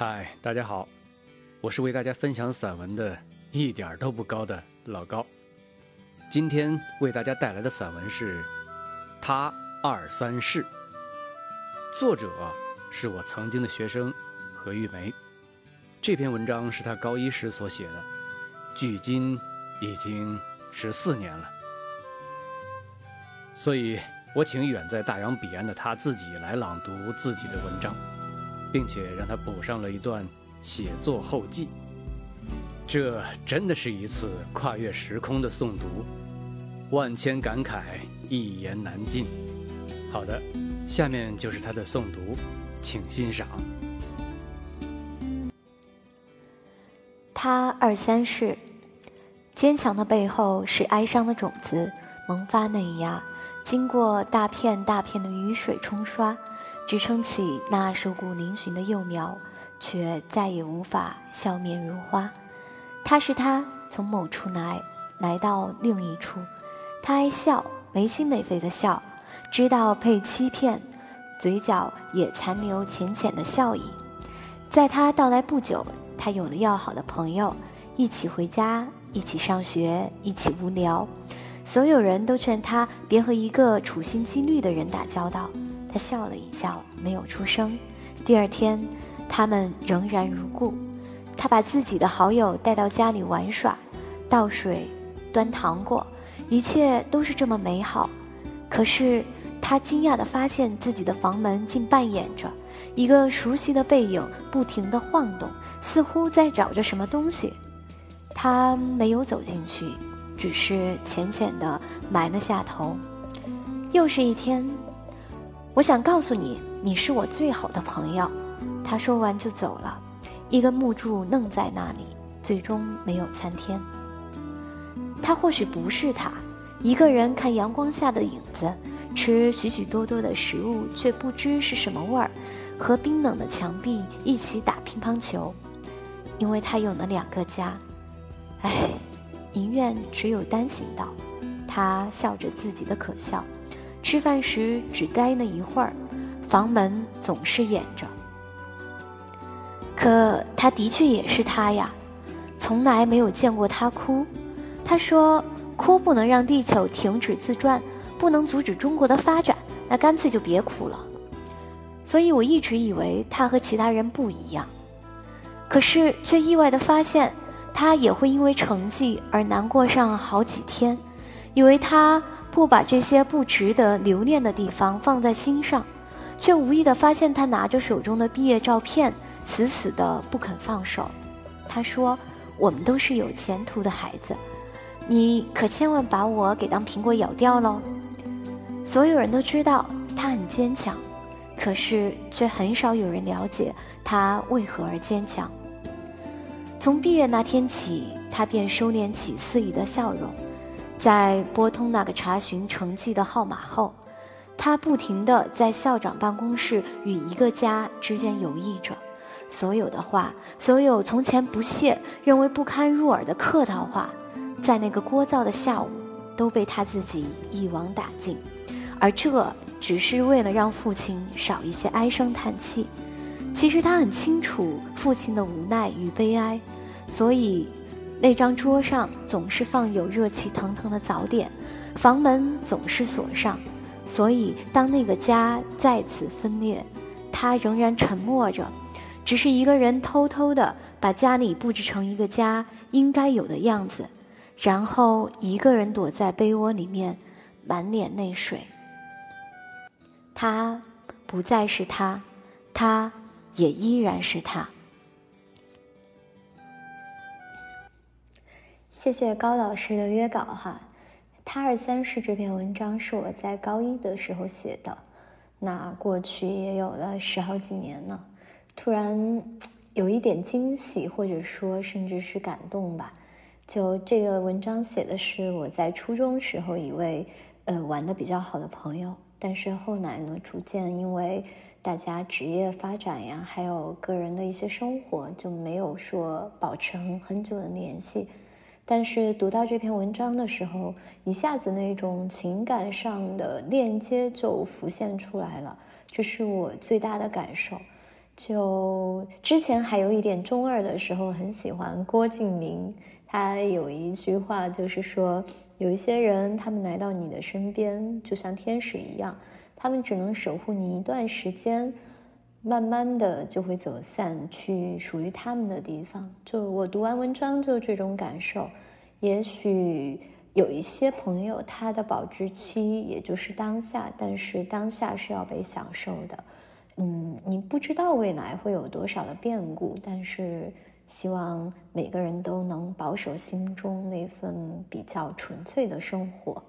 嗨，大家好，我是为大家分享散文的一点儿都不高的老高。今天为大家带来的散文是《他二三事》，作者是我曾经的学生何玉梅。这篇文章是他高一时所写的，距今已经十四年了。所以我请远在大洋彼岸的他自己来朗读自己的文章。并且让他补上了一段写作后记。这真的是一次跨越时空的诵读，万千感慨一言难尽。好的，下面就是他的诵读，请欣赏。他二三世，坚强的背后是哀伤的种子萌发嫩芽，经过大片大片的雨水冲刷。支撑起那瘦骨嶙峋的幼苗，却再也无法笑面如花。他是他从某处来，来到另一处。他爱笑，没心没肺的笑，知道被欺骗，嘴角也残留浅浅的笑意。在他到来不久，他有了要好的朋友，一起回家，一起上学，一起无聊。所有人都劝他别和一个处心积虑的人打交道。他笑了一笑，没有出声。第二天，他们仍然如故。他把自己的好友带到家里玩耍，倒水、端糖果，一切都是这么美好。可是，他惊讶地发现自己的房门竟扮演着一个熟悉的背影，不停地晃动，似乎在找着什么东西。他没有走进去，只是浅浅地埋了下头。又是一天。我想告诉你，你是我最好的朋友。他说完就走了。一根木柱愣在那里，最终没有参天。他或许不是他，一个人看阳光下的影子，吃许许多多的食物，却不知是什么味儿，和冰冷的墙壁一起打乒乓球，因为他有了两个家。唉，宁愿只有单行道。他笑着自己的可笑。吃饭时只待那一会儿，房门总是掩着。可他的确也是他呀，从来没有见过他哭。他说：“哭不能让地球停止自转，不能阻止中国的发展，那干脆就别哭了。”所以我一直以为他和其他人不一样，可是却意外的发现，他也会因为成绩而难过上好几天，以为他。不把这些不值得留恋的地方放在心上，却无意的发现他拿着手中的毕业照片，死死的不肯放手。他说：“我们都是有前途的孩子，你可千万把我给当苹果咬掉喽。”所有人都知道他很坚强，可是却很少有人了解他为何而坚强。从毕业那天起，他便收敛起肆意的笑容。在拨通那个查询成绩的号码后，他不停地在校长办公室与一个家之间游弋着。所有的话，所有从前不屑、认为不堪入耳的客套话，在那个聒噪的下午，都被他自己一网打尽。而这只是为了让父亲少一些唉声叹气。其实他很清楚父亲的无奈与悲哀，所以。那张桌上总是放有热气腾腾的早点，房门总是锁上，所以当那个家再次分裂，他仍然沉默着，只是一个人偷偷的把家里布置成一个家应该有的样子，然后一个人躲在被窝里面，满脸泪水。他不再是他，他也依然是他。谢谢高老师的约稿哈，他二三世这篇文章是我在高一的时候写的，那过去也有了十好几年了，突然有一点惊喜，或者说甚至是感动吧。就这个文章写的是我在初中时候一位呃玩的比较好的朋友，但是后来呢，逐渐因为大家职业发展呀，还有个人的一些生活，就没有说保持很很久的联系。但是读到这篇文章的时候，一下子那种情感上的链接就浮现出来了，这是我最大的感受。就之前还有一点中二的时候，很喜欢郭敬明，他有一句话就是说，有一些人他们来到你的身边，就像天使一样，他们只能守护你一段时间，慢慢的就会走散去属于他们的地方。就我读完文章就这种感受，也许有一些朋友他的保质期也就是当下，但是当下是要被享受的。嗯，你不知道未来会有多少的变故，但是希望每个人都能保守心中那份比较纯粹的生活。